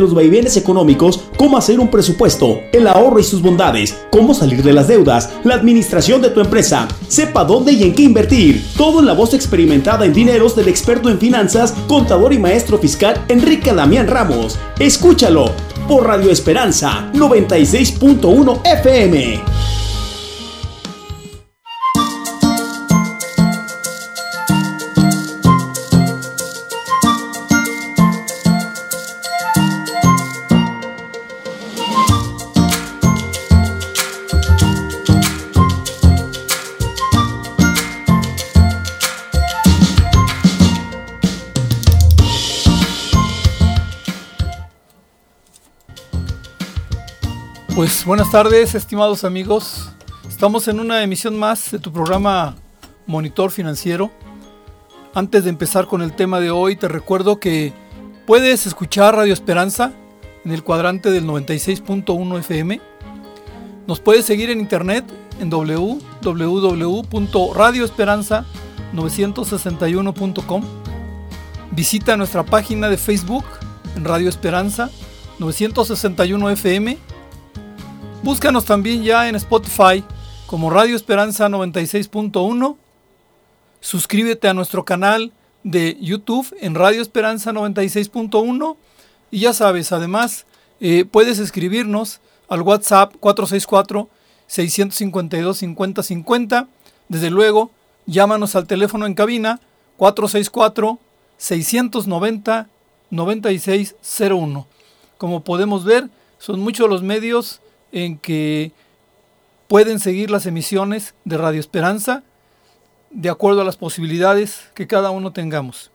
los vaivenes económicos cómo hacer un presupuesto, el ahorro y sus bondades, cómo salir de las deudas, la administración de tu empresa, sepa dónde y en qué invertir. Todo en la voz experimentada en dineros del experto en finanzas, contador y maestro fiscal Enrique Damián Ramos. Escúchalo por Radio Esperanza 96.1 FM. Buenas tardes, estimados amigos. Estamos en una emisión más de tu programa Monitor Financiero. Antes de empezar con el tema de hoy, te recuerdo que puedes escuchar Radio Esperanza en el cuadrante del 96.1 FM. Nos puedes seguir en internet en www.radioesperanza961.com. Visita nuestra página de Facebook en Radio Esperanza 961 FM Búscanos también ya en Spotify como Radio Esperanza 96.1. Suscríbete a nuestro canal de YouTube en Radio Esperanza 96.1. Y ya sabes, además, eh, puedes escribirnos al WhatsApp 464-652-5050. Desde luego, llámanos al teléfono en cabina 464-690-9601. Como podemos ver, son muchos los medios en que pueden seguir las emisiones de Radio Esperanza de acuerdo a las posibilidades que cada uno tengamos.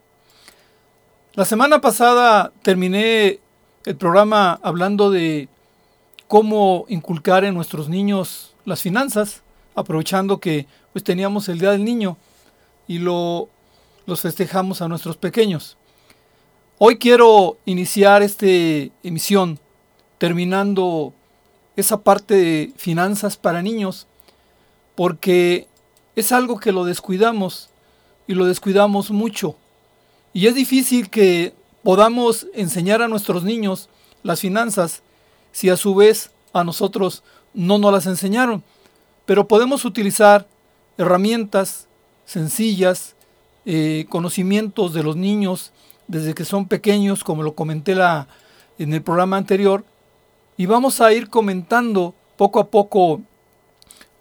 La semana pasada terminé el programa hablando de cómo inculcar en nuestros niños las finanzas, aprovechando que pues teníamos el Día del Niño y lo los festejamos a nuestros pequeños. Hoy quiero iniciar esta emisión terminando esa parte de finanzas para niños, porque es algo que lo descuidamos y lo descuidamos mucho. Y es difícil que podamos enseñar a nuestros niños las finanzas si a su vez a nosotros no nos las enseñaron. Pero podemos utilizar herramientas sencillas, eh, conocimientos de los niños desde que son pequeños, como lo comenté la, en el programa anterior, y vamos a ir comentando poco a poco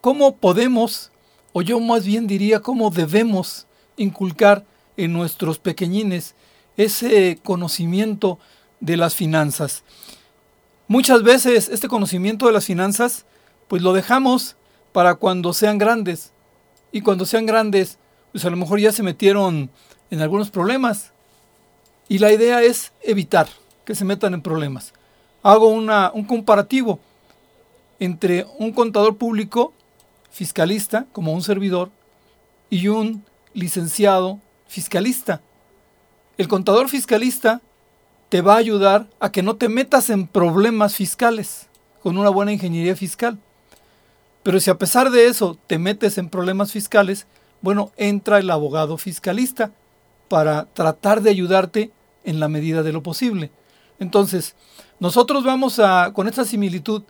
cómo podemos, o yo más bien diría cómo debemos inculcar en nuestros pequeñines ese conocimiento de las finanzas. Muchas veces este conocimiento de las finanzas pues lo dejamos para cuando sean grandes. Y cuando sean grandes pues a lo mejor ya se metieron en algunos problemas. Y la idea es evitar que se metan en problemas hago un comparativo entre un contador público, fiscalista, como un servidor, y un licenciado fiscalista. El contador fiscalista te va a ayudar a que no te metas en problemas fiscales con una buena ingeniería fiscal. Pero si a pesar de eso te metes en problemas fiscales, bueno, entra el abogado fiscalista para tratar de ayudarte en la medida de lo posible. Entonces, nosotros vamos a, con esta similitud,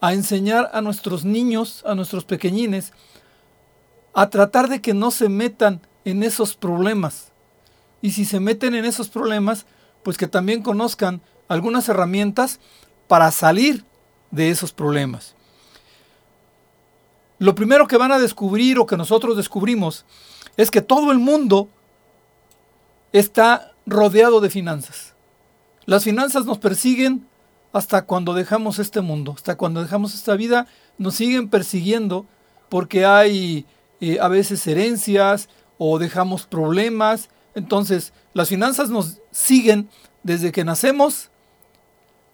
a enseñar a nuestros niños, a nuestros pequeñines, a tratar de que no se metan en esos problemas. Y si se meten en esos problemas, pues que también conozcan algunas herramientas para salir de esos problemas. Lo primero que van a descubrir o que nosotros descubrimos es que todo el mundo está rodeado de finanzas. Las finanzas nos persiguen hasta cuando dejamos este mundo, hasta cuando dejamos esta vida, nos siguen persiguiendo porque hay eh, a veces herencias o dejamos problemas. Entonces, las finanzas nos siguen desde que nacemos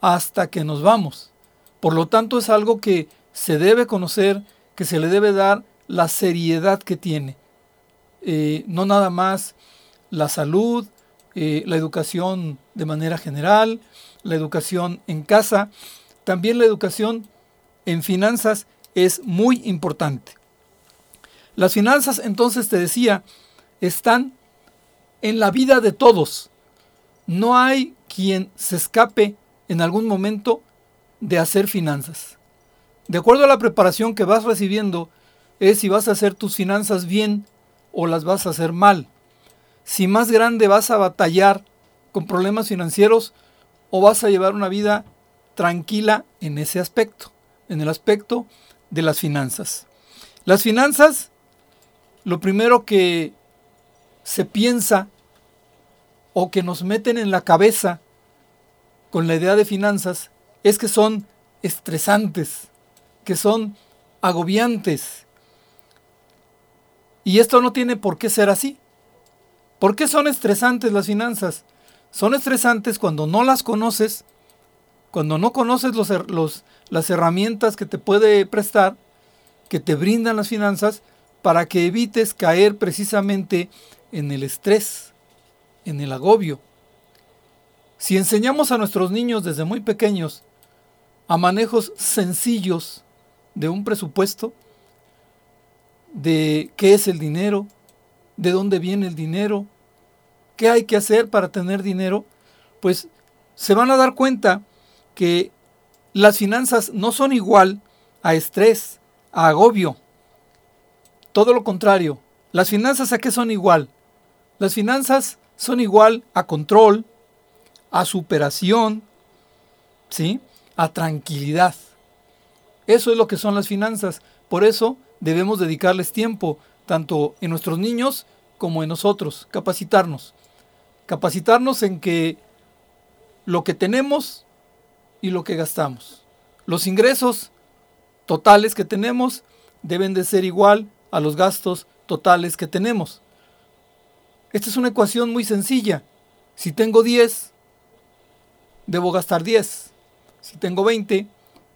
hasta que nos vamos. Por lo tanto, es algo que se debe conocer, que se le debe dar la seriedad que tiene. Eh, no nada más la salud, eh, la educación de manera general, la educación en casa, también la educación en finanzas es muy importante. Las finanzas, entonces te decía, están en la vida de todos. No hay quien se escape en algún momento de hacer finanzas. De acuerdo a la preparación que vas recibiendo, es si vas a hacer tus finanzas bien o las vas a hacer mal. Si más grande vas a batallar con problemas financieros o vas a llevar una vida tranquila en ese aspecto, en el aspecto de las finanzas. Las finanzas, lo primero que se piensa o que nos meten en la cabeza con la idea de finanzas es que son estresantes, que son agobiantes. Y esto no tiene por qué ser así. ¿Por qué son estresantes las finanzas? Son estresantes cuando no las conoces, cuando no conoces las herramientas que te puede prestar, que te brindan las finanzas, para que evites caer precisamente en el estrés, en el agobio. Si enseñamos a nuestros niños desde muy pequeños a manejos sencillos de un presupuesto, de qué es el dinero, de dónde viene el dinero, qué hay que hacer para tener dinero, pues se van a dar cuenta que las finanzas no son igual a estrés, a agobio. Todo lo contrario, las finanzas a qué son igual? Las finanzas son igual a control, a superación, ¿sí? A tranquilidad. Eso es lo que son las finanzas. Por eso debemos dedicarles tiempo, tanto en nuestros niños como en nosotros, capacitarnos. Capacitarnos en que lo que tenemos y lo que gastamos. Los ingresos totales que tenemos deben de ser igual a los gastos totales que tenemos. Esta es una ecuación muy sencilla. Si tengo 10, debo gastar 10. Si tengo 20,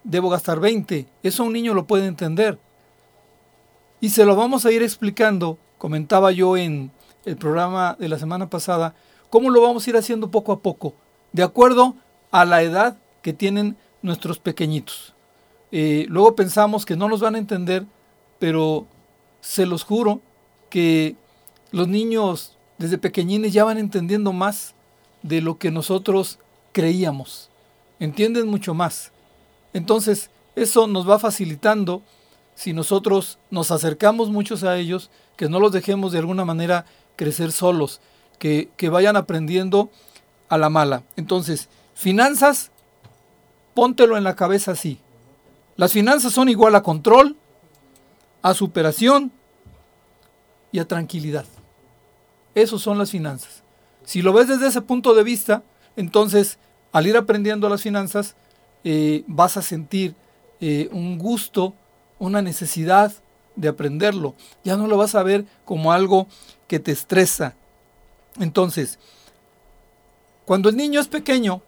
debo gastar 20. Eso un niño lo puede entender. Y se lo vamos a ir explicando, comentaba yo en el programa de la semana pasada, cómo lo vamos a ir haciendo poco a poco, de acuerdo a la edad que tienen nuestros pequeñitos. Eh, luego pensamos que no nos van a entender, pero se los juro que los niños desde pequeñines ya van entendiendo más de lo que nosotros creíamos. Entienden mucho más. Entonces, eso nos va facilitando si nosotros nos acercamos muchos a ellos, que no los dejemos de alguna manera crecer solos, que, vayan aprendiendo a la mala. Entonces, finanzas Póntelo en la cabeza así. Las finanzas son igual a control, a superación y a tranquilidad. Esos son las finanzas. Si lo ves desde ese punto de vista, entonces al ir aprendiendo las finanzas, eh, vas a sentir eh, un gusto, una necesidad de aprenderlo. Ya no lo vas a ver como algo que te estresa. Entonces, cuando el niño es pequeño,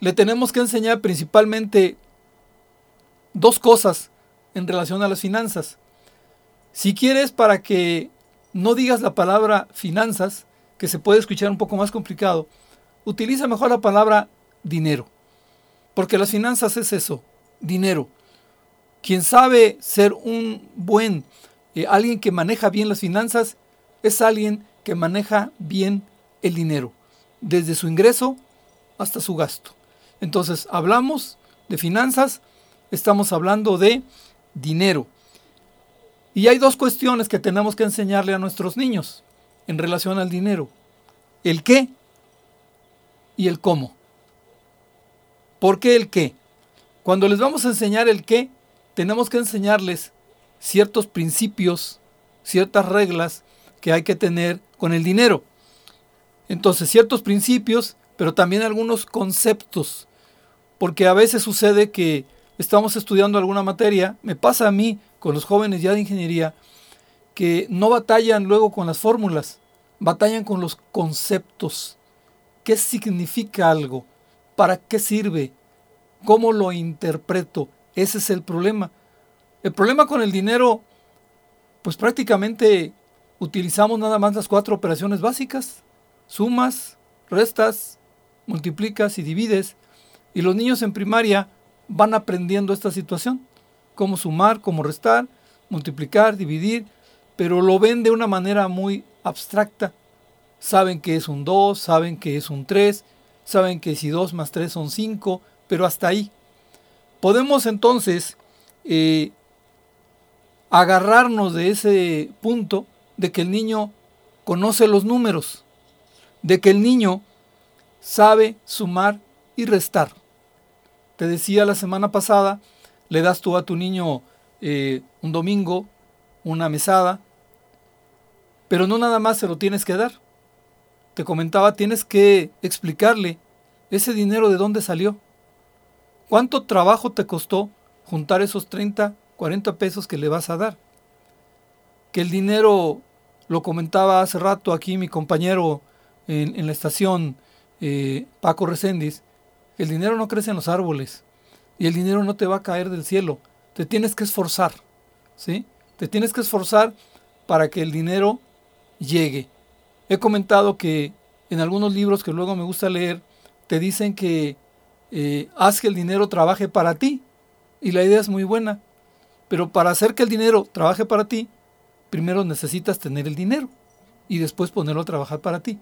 le tenemos que enseñar principalmente dos cosas en relación a las finanzas. Si quieres para que no digas la palabra finanzas, que se puede escuchar un poco más complicado, utiliza mejor la palabra dinero. Porque las finanzas es eso, dinero. Quien sabe ser un buen, eh, alguien que maneja bien las finanzas, es alguien que maneja bien el dinero, desde su ingreso hasta su gasto. Entonces, hablamos de finanzas, estamos hablando de dinero. Y hay dos cuestiones que tenemos que enseñarle a nuestros niños en relación al dinero. El qué y el cómo. ¿Por qué el qué? Cuando les vamos a enseñar el qué, tenemos que enseñarles ciertos principios, ciertas reglas que hay que tener con el dinero. Entonces, ciertos principios pero también algunos conceptos, porque a veces sucede que estamos estudiando alguna materia, me pasa a mí con los jóvenes ya de ingeniería, que no batallan luego con las fórmulas, batallan con los conceptos. ¿Qué significa algo? ¿Para qué sirve? ¿Cómo lo interpreto? Ese es el problema. El problema con el dinero, pues prácticamente utilizamos nada más las cuatro operaciones básicas, sumas, restas, multiplicas y divides, y los niños en primaria van aprendiendo esta situación, cómo sumar, cómo restar, multiplicar, dividir, pero lo ven de una manera muy abstracta. Saben que es un 2, saben que es un 3, saben que si 2 más 3 son 5, pero hasta ahí. Podemos entonces eh, agarrarnos de ese punto de que el niño conoce los números, de que el niño sabe sumar y restar. Te decía la semana pasada, le das tú a tu niño eh, un domingo una mesada, pero no nada más se lo tienes que dar. Te comentaba, tienes que explicarle ese dinero de dónde salió. ¿Cuánto trabajo te costó juntar esos 30, 40 pesos que le vas a dar? Que el dinero, lo comentaba hace rato aquí mi compañero en, la estación, eh, Paco Reséndiz, el dinero no crece en los árboles y el dinero no te va a caer del cielo. Te tienes que esforzar, ¿sí? Te tienes que esforzar para que el dinero llegue. He comentado que en algunos libros que luego me gusta leer, te dicen que eh, haz que el dinero trabaje para ti. Y la idea es muy buena. Pero para hacer que el dinero trabaje para ti, primero necesitas tener el dinero y después ponerlo a trabajar para ti.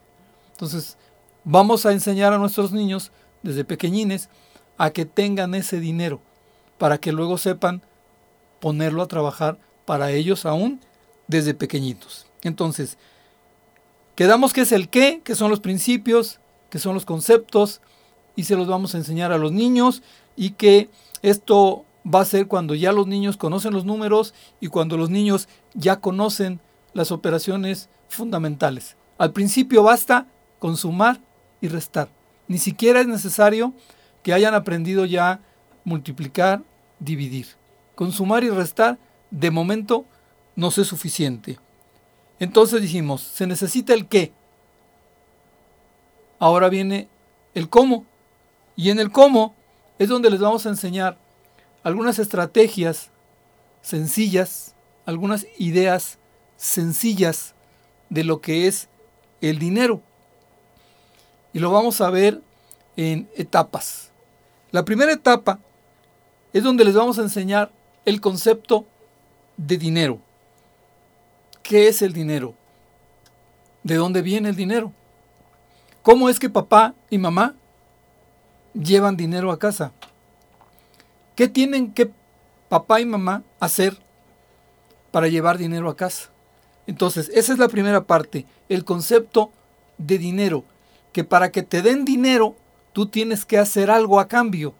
Entonces, vamos a enseñar a nuestros niños desde pequeñines a que tengan ese dinero para que luego sepan ponerlo a trabajar para ellos aún desde pequeñitos. Entonces, quedamos que es el qué, que son los principios, que son los conceptos, y se los vamos a enseñar a los niños, y que esto va a ser cuando ya los niños conocen los números y cuando los niños ya conocen las operaciones fundamentales. Al principio basta con sumar y restar. Ni siquiera es necesario que hayan aprendido ya multiplicar, dividir. Con sumar y restar, de momento, no es suficiente. Entonces dijimos, se necesita el qué. Ahora viene el cómo. Y en el cómo es donde les vamos a enseñar algunas estrategias sencillas, algunas ideas sencillas de lo que es el dinero. Y lo vamos a ver en etapas. La primera etapa es donde les vamos a enseñar el concepto de dinero. ¿Qué es el dinero? ¿De dónde viene el dinero? ¿Cómo es que papá y mamá llevan dinero a casa? ¿Qué tienen que papá y mamá hacer para llevar dinero a casa? Entonces, esa es la primera parte, el concepto de dinero, que para que te den dinero, tú tienes que hacer algo a cambio.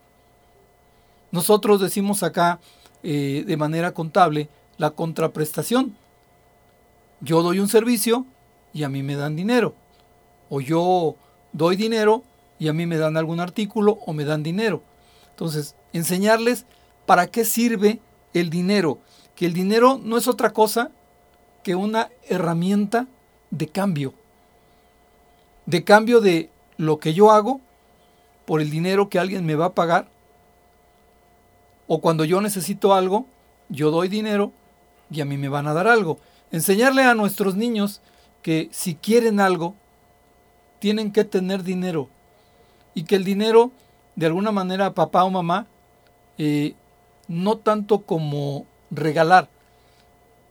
Nosotros decimos acá eh, de manera contable la contraprestación. Yo doy un servicio y a mí me dan dinero. O yo doy dinero y a mí me dan algún artículo o me dan dinero. Entonces, enseñarles para qué sirve el dinero. Que el dinero no es otra cosa que una herramienta de cambio. De cambio de lo que yo hago por el dinero que alguien me va a pagar. O cuando yo necesito algo, yo doy dinero y a mí me van a dar algo. Enseñarle a nuestros niños que si quieren algo, tienen que tener dinero. Y que el dinero, de alguna manera, papá o mamá, eh, no tanto como regalar,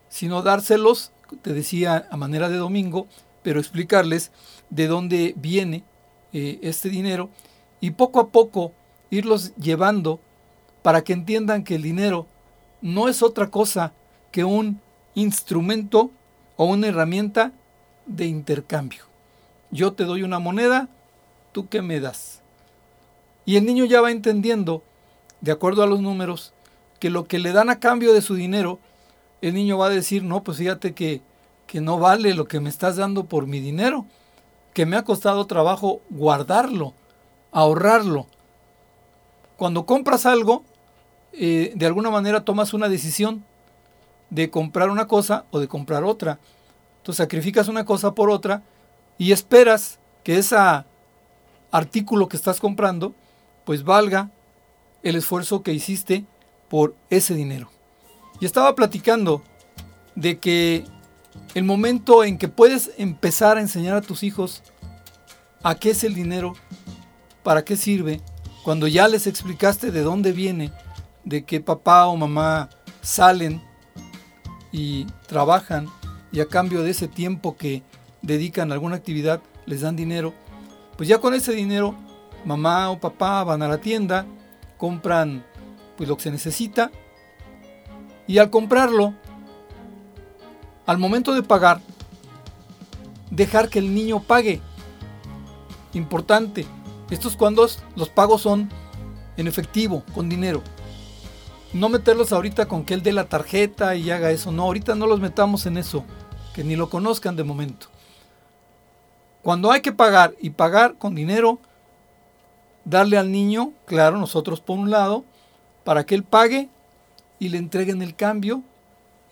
sino dárselos, te decía a manera de domingo, pero explicarles de dónde viene eh, este dinero y poco a poco irlos llevando para que entiendan que el dinero no es otra cosa que un instrumento o una herramienta de intercambio. Yo te doy una moneda, tú qué me das. Y el niño ya va entendiendo, de acuerdo a los números, que lo que le dan a cambio de su dinero, el niño va a decir, no, pues fíjate que, que no vale lo que me estás dando por mi dinero, que me ha costado trabajo guardarlo, ahorrarlo. Cuando compras algo, eh, de alguna manera tomas una decisión de comprar una cosa o de comprar otra. Tú sacrificas una cosa por otra y esperas que ese artículo que estás comprando pues valga el esfuerzo que hiciste por ese dinero. Y estaba platicando de que el momento en que puedes empezar a enseñar a tus hijos a qué es el dinero, para qué sirve, cuando ya les explicaste de dónde viene, de que papá o mamá salen y trabajan y a cambio de ese tiempo que dedican a alguna actividad les dan dinero, pues ya con ese dinero mamá o papá van a la tienda, compran pues lo que se necesita y al comprarlo, al momento de pagar, dejar que el niño pague. Importante, esto es cuando los pagos son en efectivo, con dinero. No meterlos ahorita con que él dé la tarjeta y haga eso. No, ahorita no los metamos en eso. Que ni lo conozcan de momento. Cuando hay que pagar y pagar con dinero, darle al niño, claro, nosotros por un lado, para que él pague y le entreguen el cambio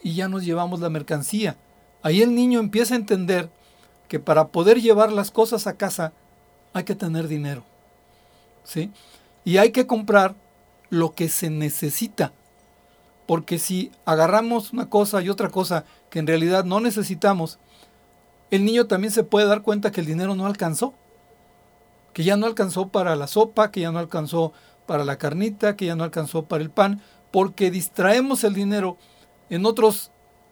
y ya nos llevamos la mercancía. Ahí el niño empieza a entender que para poder llevar las cosas a casa hay que tener dinero. ¿Sí? Y hay que comprar lo que se necesita. Porque si agarramos una cosa y otra cosa que en realidad no necesitamos, el niño también se puede dar cuenta que el dinero no alcanzó. Que ya no alcanzó para la sopa, que ya no alcanzó para la carnita, que ya no alcanzó para el pan, porque distraemos el dinero en otros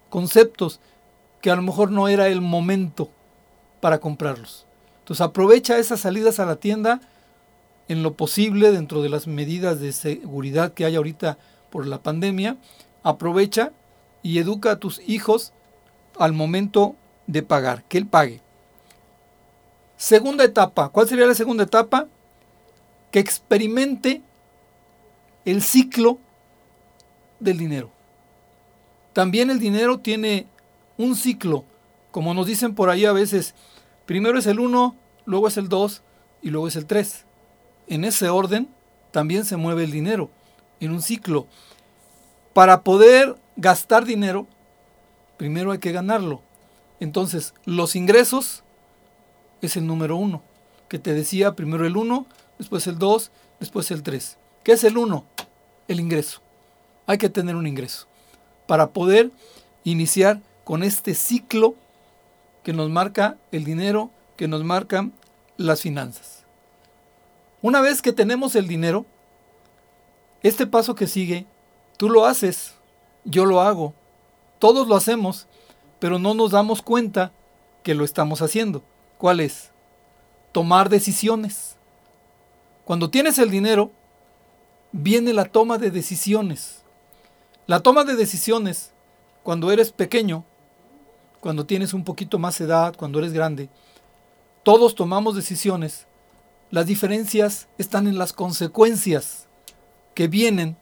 conceptos que a lo mejor no era el momento para comprarlos. Entonces aprovecha esas salidas a la tienda en lo posible dentro de las medidas de seguridad que hay ahorita por la pandemia. Aprovecha y educa a tus hijos al momento de pagar, que él pague. Segunda etapa, ¿cuál sería la segunda etapa? Que experimente el ciclo del dinero. También el dinero tiene un ciclo, como nos dicen por ahí a veces, primero es el 1, luego es el 2 y luego es el 3. En ese orden también se mueve el dinero, en un ciclo. Para poder gastar dinero, primero hay que ganarlo. Entonces, los ingresos es el número 1, que te decía primero el 1, después el 2, después el 3. ¿Qué es el 1? El ingreso. Hay que tener un ingreso para poder iniciar con este ciclo que nos marca el dinero, que nos marcan las finanzas. Una vez que tenemos el dinero, este paso que sigue, tú lo haces, yo lo hago, todos lo hacemos, pero no nos damos cuenta que lo estamos haciendo. ¿Cuál es? Tomar decisiones. Cuando tienes el dinero, viene la toma de decisiones. La toma de decisiones, cuando eres pequeño, cuando tienes un poquito más edad, cuando eres grande, todos tomamos decisiones. Las diferencias están en las consecuencias que vienen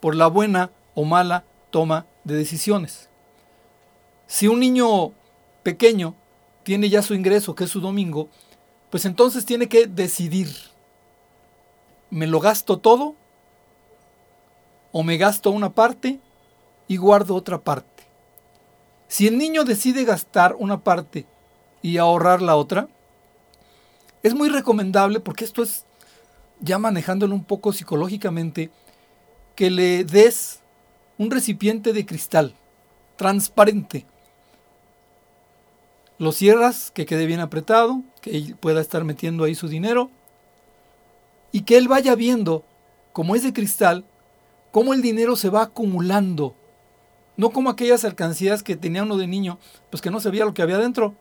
por la buena o mala toma de decisiones. Si un niño pequeño tiene ya su ingreso, que es su domingo, pues entonces tiene que decidir, ¿me lo gasto todo? ¿O me gasto una parte y guardo otra parte. Si el niño decide gastar una parte y ahorrar la otra, es muy recomendable, porque esto es ya manejándolo un poco psicológicamente, que le des un recipiente de cristal transparente. Lo cierras, que quede bien apretado, que él pueda estar metiendo ahí su dinero y que él vaya viendo, como es de cristal, cómo el dinero se va acumulando no como aquellas alcancías que tenía uno de niño, pues que no se veía lo que había dentro.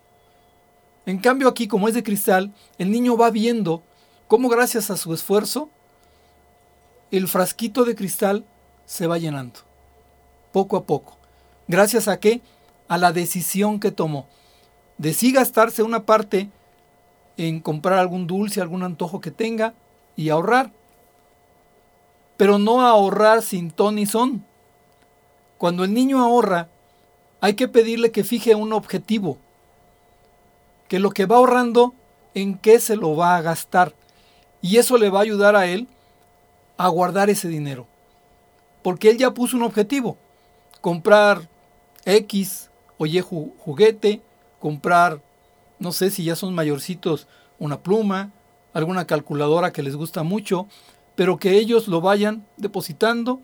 En cambio aquí, como es de cristal, el niño va viendo cómo gracias a su esfuerzo, el frasquito de cristal se va llenando, poco a poco. ¿Gracias a qué? A la decisión que tomó. De sí gastarse una parte en comprar algún dulce, algún antojo que tenga y ahorrar. Pero no ahorrar sin ton ni son, cuando el niño ahorra, hay que pedirle que fije un objetivo, que lo que va ahorrando, en qué se lo va a gastar. Y eso le va a ayudar a él a guardar ese dinero. Porque él ya puso un objetivo, comprar X o Y juguete, comprar, no sé si ya son mayorcitos, una pluma, alguna calculadora que les gusta mucho, pero que ellos lo vayan depositando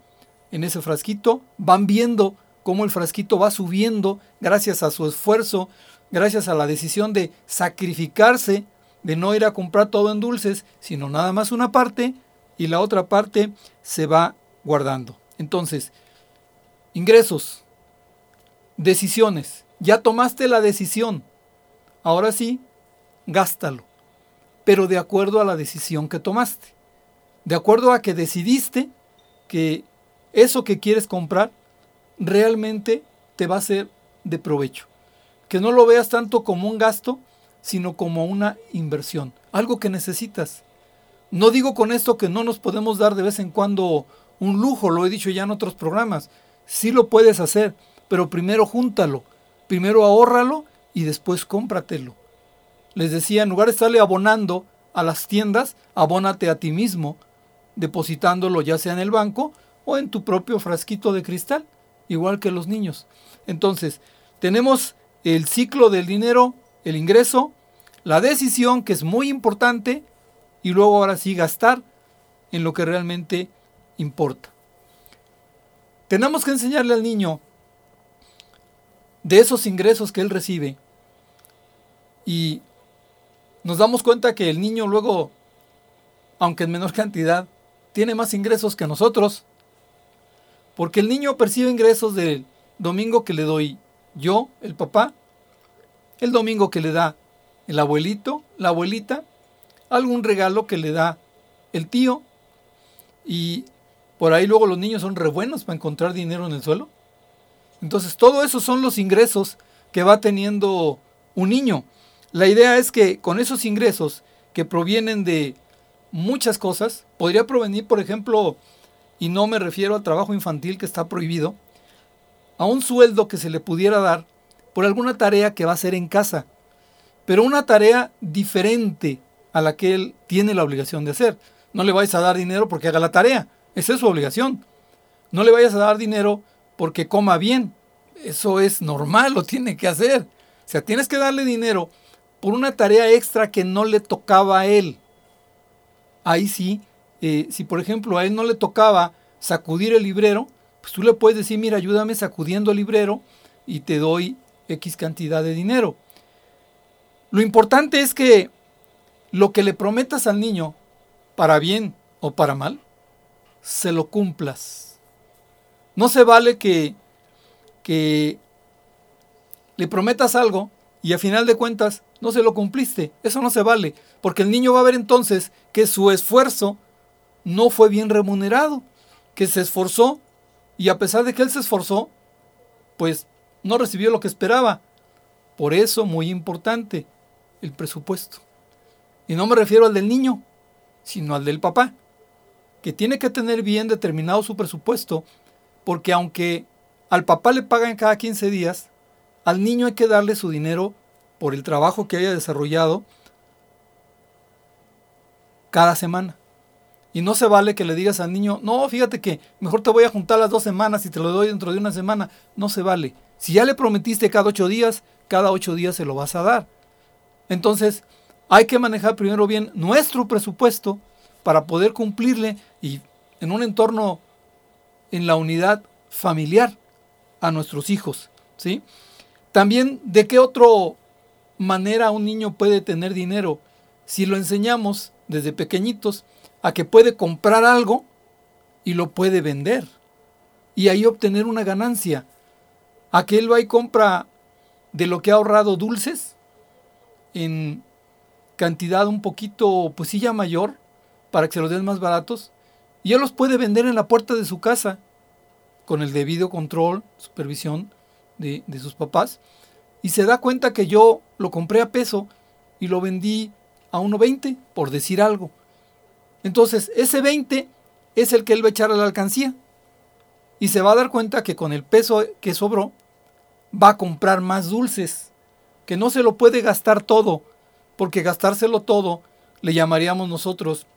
en ese frasquito, van viendo cómo el frasquito va subiendo gracias a su esfuerzo, gracias a la decisión de sacrificarse, de no ir a comprar todo en dulces, sino nada más una parte y la otra parte se va guardando. Entonces, ingresos, decisiones. Ya tomaste la decisión. Ahora sí, gástalo. pero de acuerdo a la decisión que tomaste. De acuerdo a que decidiste que eso que quieres comprar realmente te va a ser de provecho. Que no lo veas tanto como un gasto, sino como una inversión, algo que necesitas. No digo con esto que no nos podemos dar de vez en cuando un lujo, lo he dicho ya en otros programas. Sí lo puedes hacer, pero primero júntalo, primero ahórralo y después cómpratelo. Les decía, en lugar de estarle abonando a las tiendas, abónate a ti mismo, depositándolo ya sea en el banco o en tu propio frasquito de cristal, igual que los niños. Entonces, tenemos el ciclo del dinero, el ingreso, la decisión, que es muy importante, y luego ahora sí gastar en lo que realmente importa. Tenemos que enseñarle al niño de esos ingresos que él recibe. Y nos damos cuenta que el niño luego, aunque en menor cantidad, tiene más ingresos que nosotros, porque el niño percibe ingresos del domingo que le doy yo, el papá, el domingo que le da el abuelito, la abuelita, algún regalo que le da el tío. Y por ahí luego los niños son re buenos para encontrar dinero en el suelo. Entonces, todo eso son los ingresos que va teniendo un niño. La idea es que con esos ingresos que provienen de muchas cosas, podría provenir, por ejemplo, y no me refiero al trabajo infantil que está prohibido, a un sueldo que se le pudiera dar por alguna tarea que va a hacer en casa, pero una tarea diferente a la que él tiene la obligación de hacer. No le vayas a dar dinero porque haga la tarea, esa es su obligación. No le vayas a dar dinero porque coma bien, eso es normal, lo tiene que hacer. O sea, tienes que darle dinero por una tarea extra que no le tocaba a él. Ahí sí, eh, si por ejemplo a él no le tocaba sacudir el librero, pues tú le puedes decir, mira, ayúdame sacudiendo el librero y te doy X cantidad de dinero. Lo importante es que lo que le prometas al niño, para bien o para mal, se lo cumplas. No se vale que, que le prometas algo y a final de cuentas no se lo cumpliste. Eso no se vale, porque el niño va a ver entonces que su esfuerzo no fue bien remunerado, que se esforzó y a pesar de que él se esforzó, pues no recibió lo que esperaba. Por eso, muy importante, el presupuesto. Y no me refiero al del niño, sino al del papá, que tiene que tener bien determinado su presupuesto, porque aunque al papá le pagan cada 15 días, al niño hay que darle su dinero por el trabajo que haya desarrollado cada semana. Y no se vale que le digas al niño, no, fíjate que mejor te voy a juntar las dos semanas y te lo doy dentro de una semana. No se vale. Si ya le prometiste cada ocho días, cada ocho días se lo vas a dar. Entonces, hay que manejar primero bien nuestro presupuesto para poder cumplirle y en un entorno en la unidad familiar a nuestros hijos, ¿sí? También de qué otra manera un niño puede tener dinero si lo enseñamos desde pequeñitos a que puede comprar algo y lo puede vender y ahí obtener una ganancia. A que él va y compra de lo que ha ahorrado dulces en cantidad un poquito, pues sí ya mayor, para que se los den más baratos, y él los puede vender en la puerta de su casa, con el debido control, supervisión de, de sus papás, y se da cuenta que yo lo compré a peso y lo vendí a 1.20, por decir algo. Entonces, ese 20 es el que él va a echar a la alcancía. Y se va a dar cuenta que con el peso que sobró, va a comprar más dulces, que no se lo puede gastar todo, porque gastárselo todo le llamaríamos nosotros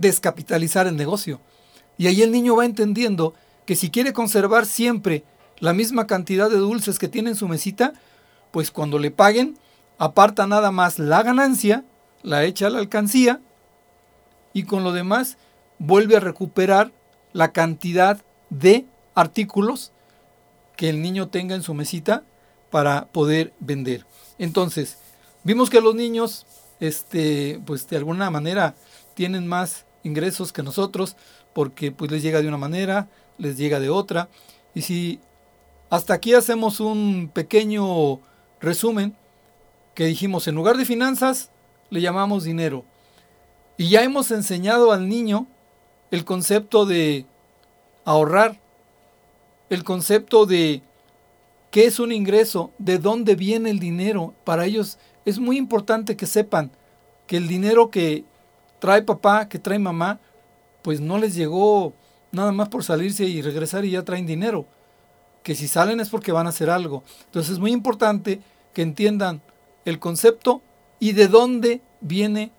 descapitalizar el negocio. Y ahí el niño va entendiendo que si quiere conservar siempre la misma cantidad de dulces que tiene en su mesita, pues cuando le paguen, aparta nada más la ganancia, la echa a la alcancía y con lo demás vuelve a recuperar la cantidad de artículos que el niño tenga en su mesita para poder vender. Entonces, vimos que los niños, este, pues de alguna manera tienen más ingresos que nosotros porque pues les llega de una manera, les llega de otra. Y si hasta aquí hacemos un pequeño resumen, que dijimos, en lugar de finanzas, le llamamos dinero. Y ya hemos enseñado al niño el concepto de ahorrar, el concepto de qué es un ingreso, de dónde viene el dinero. Para ellos es muy importante que sepan que el dinero que trae papá, que trae mamá, pues no les llegó nada más por salirse y regresar y ya traen dinero. Que si salen es porque van a hacer algo. Entonces es muy importante que entiendan el concepto y de dónde viene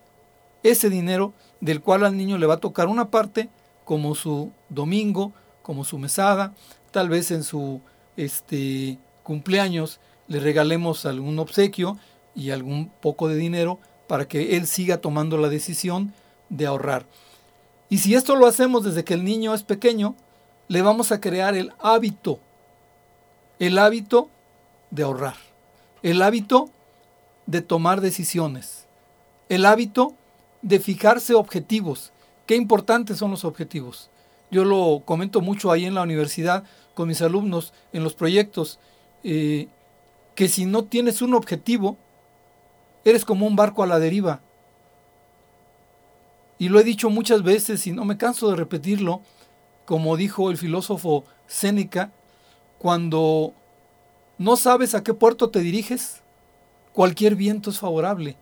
ese dinero del cual al niño le va a tocar una parte como su domingo, como su mesada, tal vez en su este cumpleaños le regalemos algún obsequio y algún poco de dinero para que él siga tomando la decisión de ahorrar. Y si esto lo hacemos desde que el niño es pequeño, le vamos a crear el hábito, el hábito de ahorrar, el hábito de tomar decisiones, el hábito de fijarse objetivos. Qué importantes son los objetivos. Yo lo comento mucho ahí en la universidad con mis alumnos en los proyectos, eh, que si no tienes un objetivo, eres como un barco a la deriva. Y lo he dicho muchas veces y no me canso de repetirlo, como dijo el filósofo Séneca, cuando no sabes a qué puerto te diriges, cualquier viento es favorable.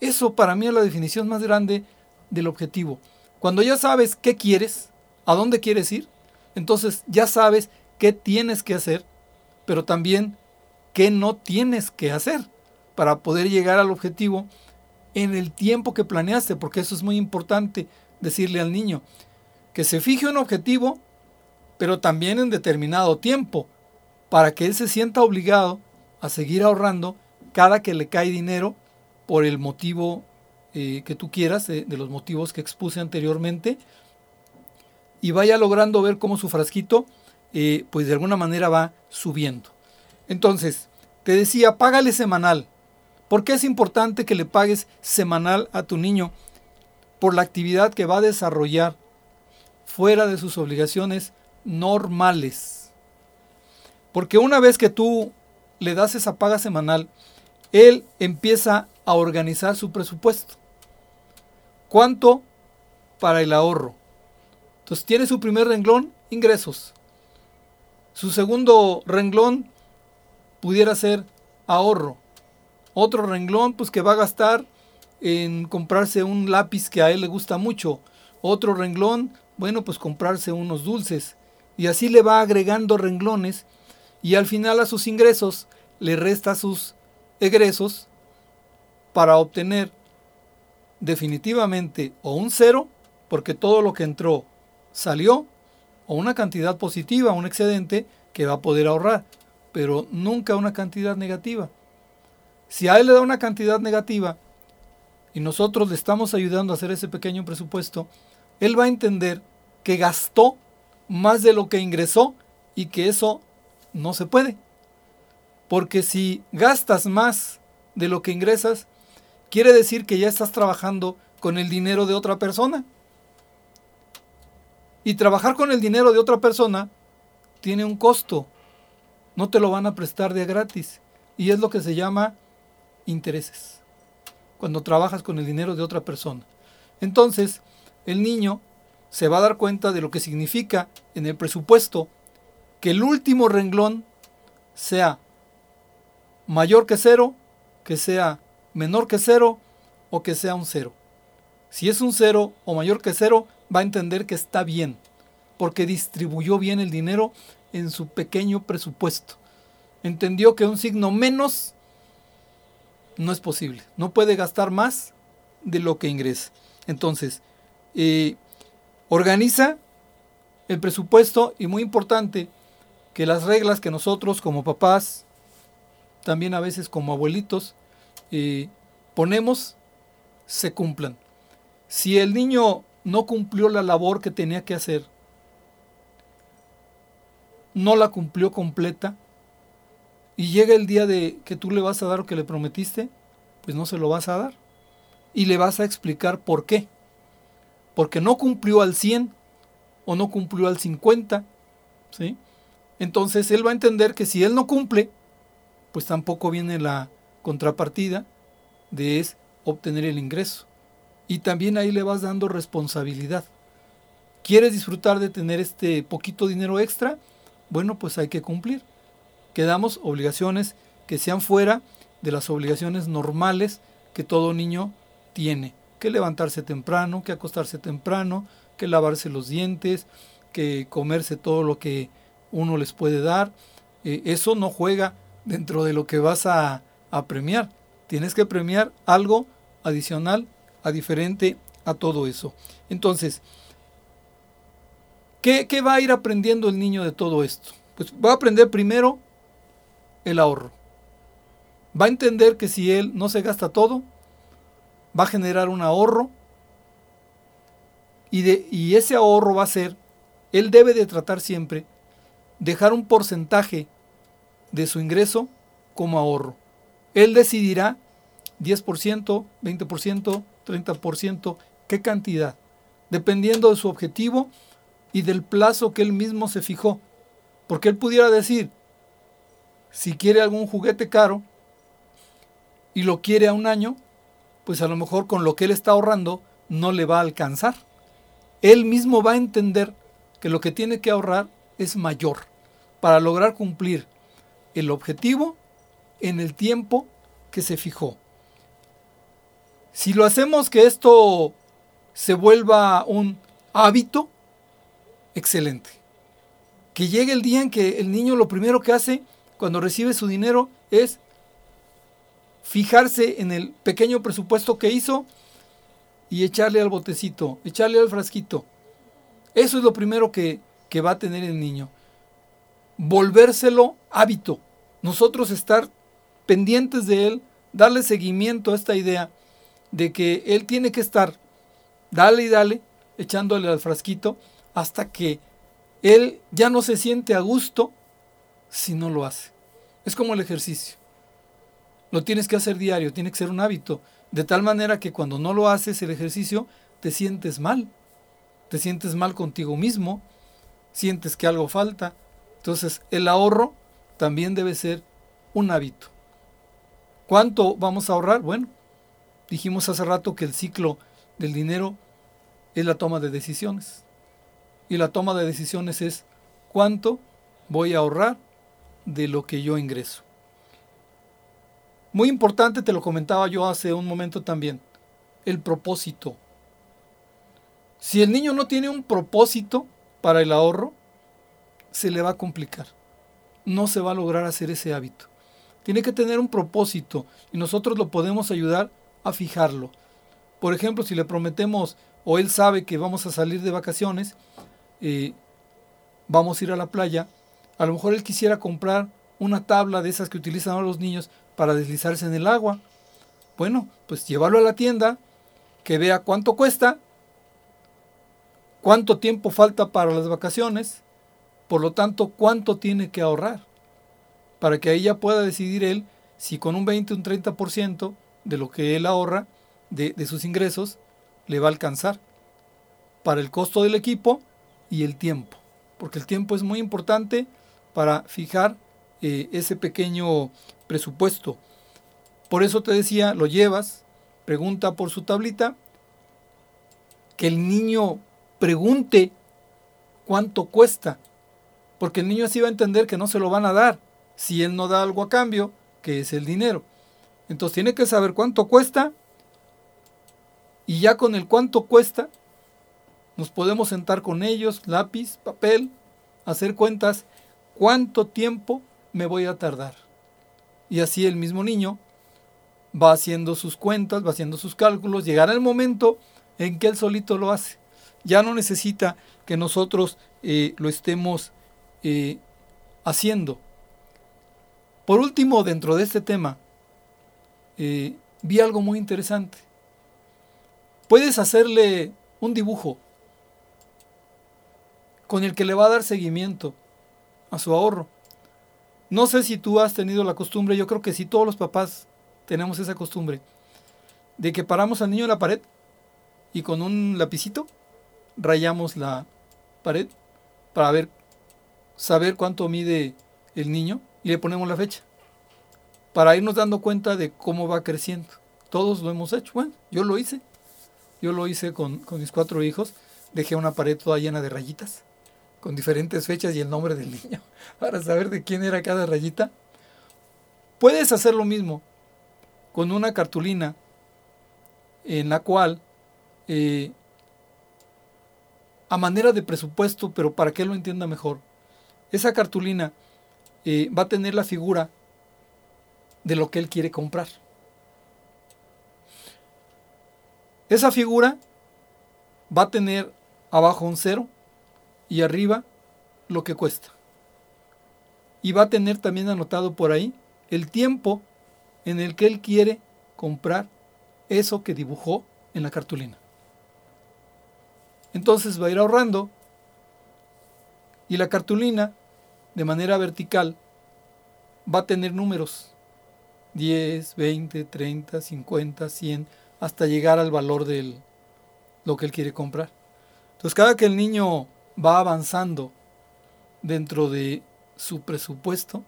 Eso para mí es la definición más grande del objetivo. Cuando ya sabes qué quieres, a dónde quieres ir, entonces ya sabes qué tienes que hacer, pero también qué no tienes que hacer para poder llegar al objetivo en el tiempo que planeaste, porque eso es muy importante decirle al niño, que se fije un objetivo, pero también en determinado tiempo, para que él se sienta obligado a seguir ahorrando cada que le cae dinero por el motivo eh, que tú quieras, de los motivos que expuse anteriormente, y vaya logrando ver cómo su frasquito, eh, pues de alguna manera va subiendo. Entonces, te decía, págale semanal. ¿Por qué es importante que le pagues semanal a tu niño? Por la actividad que va a desarrollar fuera de sus obligaciones normales. Porque una vez que tú le das esa paga semanal, él empieza a organizar su presupuesto. ¿Cuánto para el ahorro? Entonces tiene su primer renglón, ingresos. Su segundo renglón pudiera ser ahorro. Otro renglón, pues que va a gastar en comprarse un lápiz que a él le gusta mucho. Otro renglón, bueno, pues comprarse unos dulces. Y así le va agregando renglones y al final a sus ingresos le resta sus egresos para obtener definitivamente o un cero, porque todo lo que entró salió, o una cantidad positiva, un excedente que va a poder ahorrar, pero nunca una cantidad negativa. Si a él le da una cantidad negativa y nosotros le estamos ayudando a hacer ese pequeño presupuesto, él va a entender que gastó más de lo que ingresó y que eso no se puede. Porque si gastas más de lo que ingresas, quiere decir que ya estás trabajando con el dinero de otra persona. Y trabajar con el dinero de otra persona tiene un costo. No te lo van a prestar de gratis. Y es lo que se llama intereses. Cuando trabajas con el dinero de otra persona. Entonces, el niño se va a dar cuenta de lo que significa en el presupuesto que el último renglón sea mayor que cero, que sea menor que cero o que sea un cero. Si es un cero o mayor que cero, va a entender que está bien, porque distribuyó bien el dinero en su pequeño presupuesto. Entendió que un signo menos no es posible. No puede gastar más de lo que ingresa. Entonces, eh, organiza el presupuesto y muy importante que las reglas que nosotros como papás, también a veces como abuelitos, eh, ponemos se cumplan. Si el niño no cumplió la labor que tenía que hacer, no la cumplió completa, y llega el día de que tú le vas a dar lo que le prometiste, pues no se lo vas a dar. Y le vas a explicar por qué. Porque no cumplió al 100 o no cumplió al 50, ¿sí? Entonces él va a entender que si él no cumple, pues tampoco viene la contrapartida de es obtener el ingreso. Y también ahí le vas dando responsabilidad. ¿Quieres disfrutar de tener este poquito dinero extra? Bueno, pues hay que cumplir. Quedamos obligaciones que sean fuera de las obligaciones normales que todo niño tiene. Que levantarse temprano, que acostarse temprano, que lavarse los dientes, que comerse todo lo que uno les puede dar. Eh, eso no juega dentro de lo que vas a, premiar. Tienes que premiar algo adicional, a diferente a todo eso. Entonces, ¿qué, ¿qué, va a ir aprendiendo el niño de todo esto? Pues va a aprender primero el ahorro. Va a entender que si él no se gasta todo, va a generar un ahorro y, de, y ese ahorro va a ser, él debe de tratar siempre, dejar un porcentaje de su ingreso como ahorro. Él decidirá 10%, 20%, 30%, qué cantidad, dependiendo de su objetivo y del plazo que él mismo se fijó. Porque él pudiera decir, si quiere algún juguete caro y lo quiere a un año, pues a lo mejor con lo que él está ahorrando no le va a alcanzar. Él mismo va a entender que lo que tiene que ahorrar es mayor para lograr cumplir el objetivo en el tiempo que se fijó. Si lo hacemos que esto se vuelva un hábito, excelente. Que llegue el día en que el niño lo primero que hace cuando recibe su dinero es fijarse en el pequeño presupuesto que hizo y echarle al botecito, echarle al frasquito. Eso es lo primero que, que va a tener el niño. Volvérselo hábito. Nosotros estar pendientes de él, darle seguimiento a esta idea de que él tiene que estar, dale y dale, echándole al frasquito, hasta que él ya no se siente a gusto si no lo hace. Es como el ejercicio. Lo tienes que hacer diario, tiene que ser un hábito, de tal manera que cuando no lo haces el ejercicio, te sientes mal. Te sientes mal contigo mismo, sientes que algo falta. Entonces, el ahorro también debe ser un hábito. ¿Cuánto vamos a ahorrar? Bueno, dijimos hace rato que el ciclo del dinero es la toma de decisiones. Y la toma de decisiones es cuánto voy a ahorrar de lo que yo ingreso. Muy importante, te lo comentaba yo hace un momento también, el propósito. Si el niño no tiene un propósito para el ahorro, se le va a complicar. No se va a lograr hacer ese hábito. Tiene que tener un propósito y nosotros lo podemos ayudar a fijarlo. Por ejemplo, si le prometemos o él sabe que vamos a salir de vacaciones, eh, vamos a ir a la playa, a lo mejor él quisiera comprar una tabla de esas que utilizan los niños para deslizarse en el agua. Bueno, pues llevarlo a la tienda, que vea cuánto cuesta, cuánto tiempo falta para las vacaciones, por lo tanto, cuánto tiene que ahorrar para que ahí ya pueda decidir él si con un 20 o un 30% de lo que él ahorra de, de, sus ingresos le va a alcanzar para el costo del equipo y el tiempo, porque el tiempo es muy importante para fijar eh, ese pequeño presupuesto. Por eso te decía, lo llevas, pregunta por su tablita, que el niño pregunte cuánto cuesta, porque el niño así va a entender que no se lo van a dar si él no da algo a cambio, que es el dinero. Entonces tiene que saber cuánto cuesta y ya con el cuánto cuesta nos podemos sentar con ellos, lápiz, papel, hacer cuentas, cuánto tiempo me voy a tardar. Y así el mismo niño va haciendo sus cuentas, va haciendo sus cálculos, llegará el momento en que él solito lo hace. Ya no necesita que nosotros eh, lo estemos eh, haciendo. Por último, dentro de este tema, eh, vi algo muy interesante. Puedes hacerle un dibujo con el que le va a dar seguimiento a su ahorro. No sé si tú has tenido la costumbre, yo creo que sí, todos los papás tenemos esa costumbre, de que paramos al niño en la pared y con un lapicito rayamos la pared para ver, saber cuánto mide el niño y le ponemos la fecha para irnos dando cuenta de cómo va creciendo. Todos lo hemos hecho. Bueno, yo lo hice. Yo lo hice con, con mis cuatro hijos. Dejé una pared toda llena de rayitas, con diferentes fechas y el nombre del niño, para saber de quién era cada rayita. Puedes hacer lo mismo con una cartulina en la cual, eh, a manera de presupuesto, pero para que lo entienda mejor, esa cartulina eh, va a tener la figura de lo que él quiere comprar. Esa figura va a tener abajo un cero y arriba lo que cuesta. Y va a tener también anotado por ahí el tiempo en el que él quiere comprar eso que dibujó en la cartulina. Entonces va a ir ahorrando y la cartulina de manera vertical va a tener números 10, 20, 30, 50, 100 hasta llegar al valor de lo que él quiere comprar. Entonces cada que el niño va avanzando dentro de su presupuesto,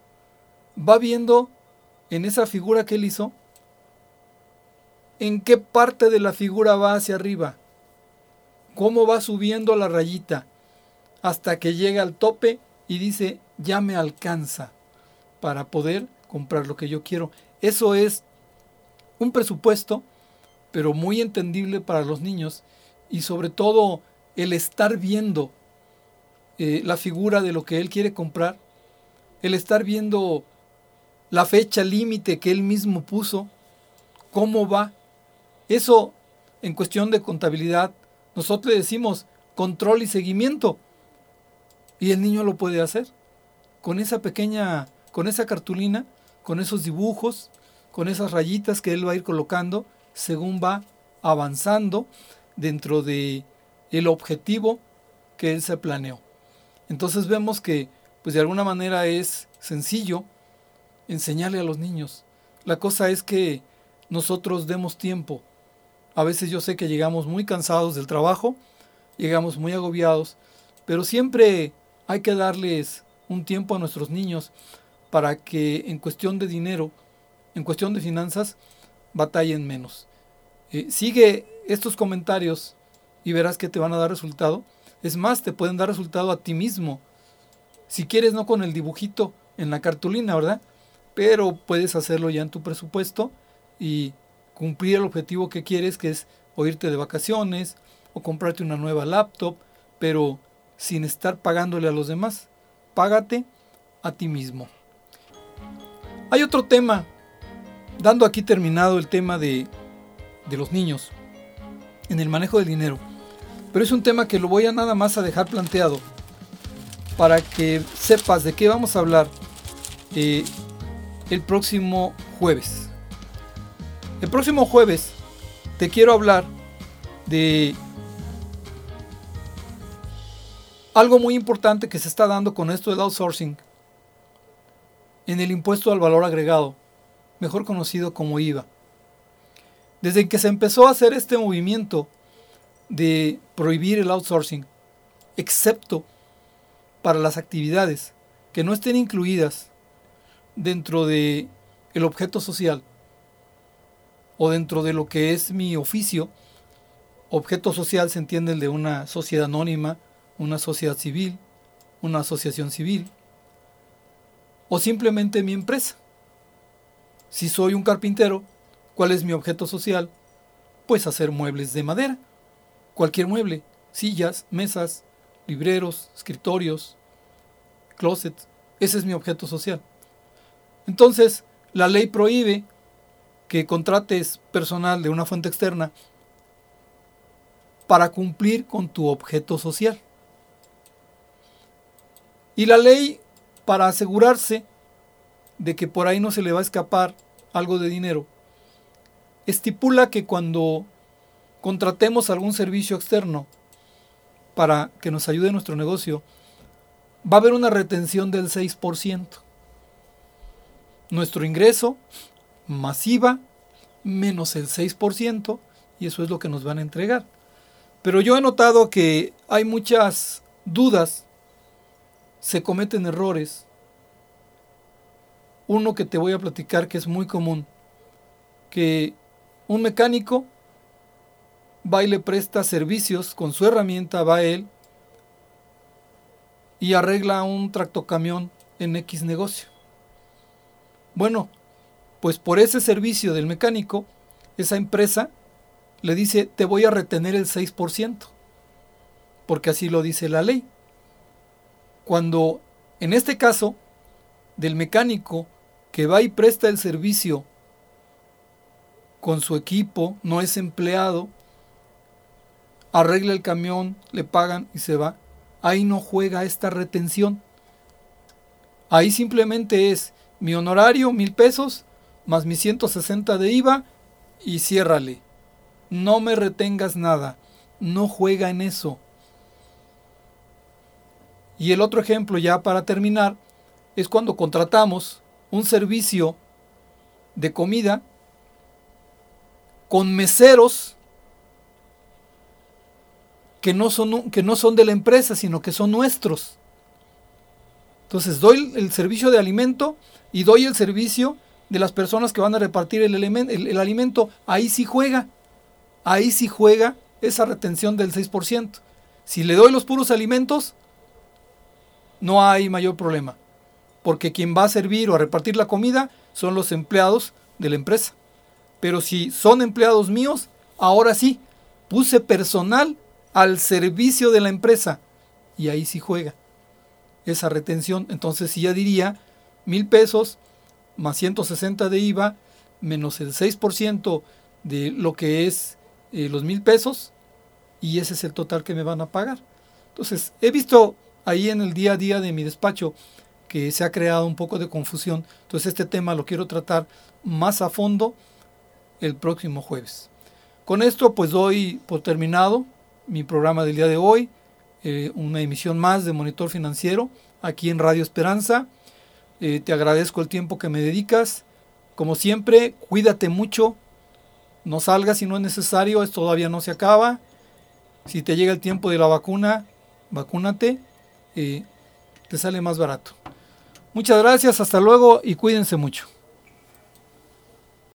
va viendo en esa figura que él hizo, en qué parte de la figura va hacia arriba, cómo va subiendo la rayita, hasta que llega al tope y dice, ya me alcanza para poder comprar lo que yo quiero. Eso es un presupuesto, pero muy entendible para los niños y sobre todo el estar viendo eh, la figura de lo que él quiere comprar, el estar viendo la fecha límite que él mismo puso, cómo va. Eso en cuestión de contabilidad, nosotros le decimos control y seguimiento. Y el niño lo puede hacer con esa pequeña, con esa cartulina, con esos dibujos, con esas rayitas que él va a ir colocando según va avanzando dentro de el objetivo que él se planeó. Entonces vemos que pues de alguna manera es sencillo, enseñarle a los niños. La cosa es que nosotros demos tiempo. A veces yo sé que llegamos muy cansados del trabajo, llegamos muy agobiados, pero siempre hay que darles un tiempo a nuestros niños para que en cuestión de dinero, en cuestión de finanzas, batallen menos. Eh, sigue estos comentarios y verás que te van a dar resultado. Es más, te pueden dar resultado a ti mismo. Si quieres, no con el dibujito en la cartulina, ¿verdad? pero puedes hacerlo ya en tu presupuesto y cumplir el objetivo que quieres, que es o irte de vacaciones o comprarte una nueva laptop, pero sin estar pagándole a los demás. Págate a ti mismo. Hay otro tema, dando aquí terminado el tema de, de los niños en el manejo del dinero, pero es un tema que lo voy a nada más a dejar planteado para que sepas de qué vamos a hablar eh, el próximo jueves. El próximo jueves te quiero hablar de algo muy importante que se está dando con esto del outsourcing en el impuesto al valor agregado, mejor conocido como IVA. Desde que se empezó a hacer este movimiento de prohibir el outsourcing, excepto para las actividades que no estén incluidas dentro de el objeto social o dentro de lo que es mi oficio, objeto social se entiende el de una sociedad anónima, una sociedad civil, una asociación civil, o simplemente mi empresa. Si soy un carpintero, ¿cuál es mi objeto social? Pues hacer muebles de madera, cualquier mueble, sillas, mesas, libreros, escritorios, closets, ese es mi objeto social. Entonces, la ley prohíbe que contrates personal de una fuente externa para cumplir con tu objeto social. Y la ley, para asegurarse de que por ahí no se le va a escapar algo de dinero, estipula que cuando contratemos algún servicio externo para que nos ayude nuestro negocio, va a haber una retención del 6% nuestro ingreso masiva menos el 6% y eso es lo que nos van a entregar. Pero yo he notado que hay muchas dudas, se cometen errores. Uno que te voy a platicar que es muy común, que un mecánico va y le presta servicios con su herramienta, va él y arregla un tractocamión en X negocio. Bueno, pues por ese servicio del mecánico, esa empresa le dice, te voy a retener el 6%, porque así lo dice la ley. Cuando, en este caso, del mecánico que va y presta el servicio con su equipo, no es empleado, arregla el camión, le pagan y se va. Ahí no juega esta retención. Ahí simplemente es mi honorario, mil pesos, más mis 160 de IVA y ciérrale. No me retengas nada. No juega en eso. Y el otro ejemplo ya para terminar es cuando contratamos un servicio de comida con meseros que no son, que no son de la empresa, sino que son nuestros. Entonces doy el servicio de alimento y doy el servicio de las personas que van a repartir el, el, alimento. Ahí sí juega. Ahí sí juega esa retención del 6%. Si le doy los puros alimentos, no hay mayor problema. Porque quien va a servir o a repartir la comida son los empleados de la empresa. Pero si son empleados míos, ahora sí, puse personal al servicio de la empresa. Y ahí sí juega esa retención. Entonces sí ya diría mil pesos más 160 de IVA menos el 6% de lo que es eh, los mil pesos y ese es el total que me van a pagar. Entonces he visto ahí en el día a día de mi despacho que se ha creado un poco de confusión. Entonces este tema lo quiero tratar más a fondo el próximo jueves. Con esto pues doy por terminado mi programa del día de hoy, eh, una emisión más de Monitor Financiero aquí en Radio Esperanza. Eh, te agradezco el tiempo que me dedicas. Como siempre, cuídate mucho. No salgas si no es necesario, esto todavía no se acaba. Si te llega el tiempo de la vacuna, vacúnate. Eh, te sale más barato. Muchas gracias, hasta luego y cuídense mucho.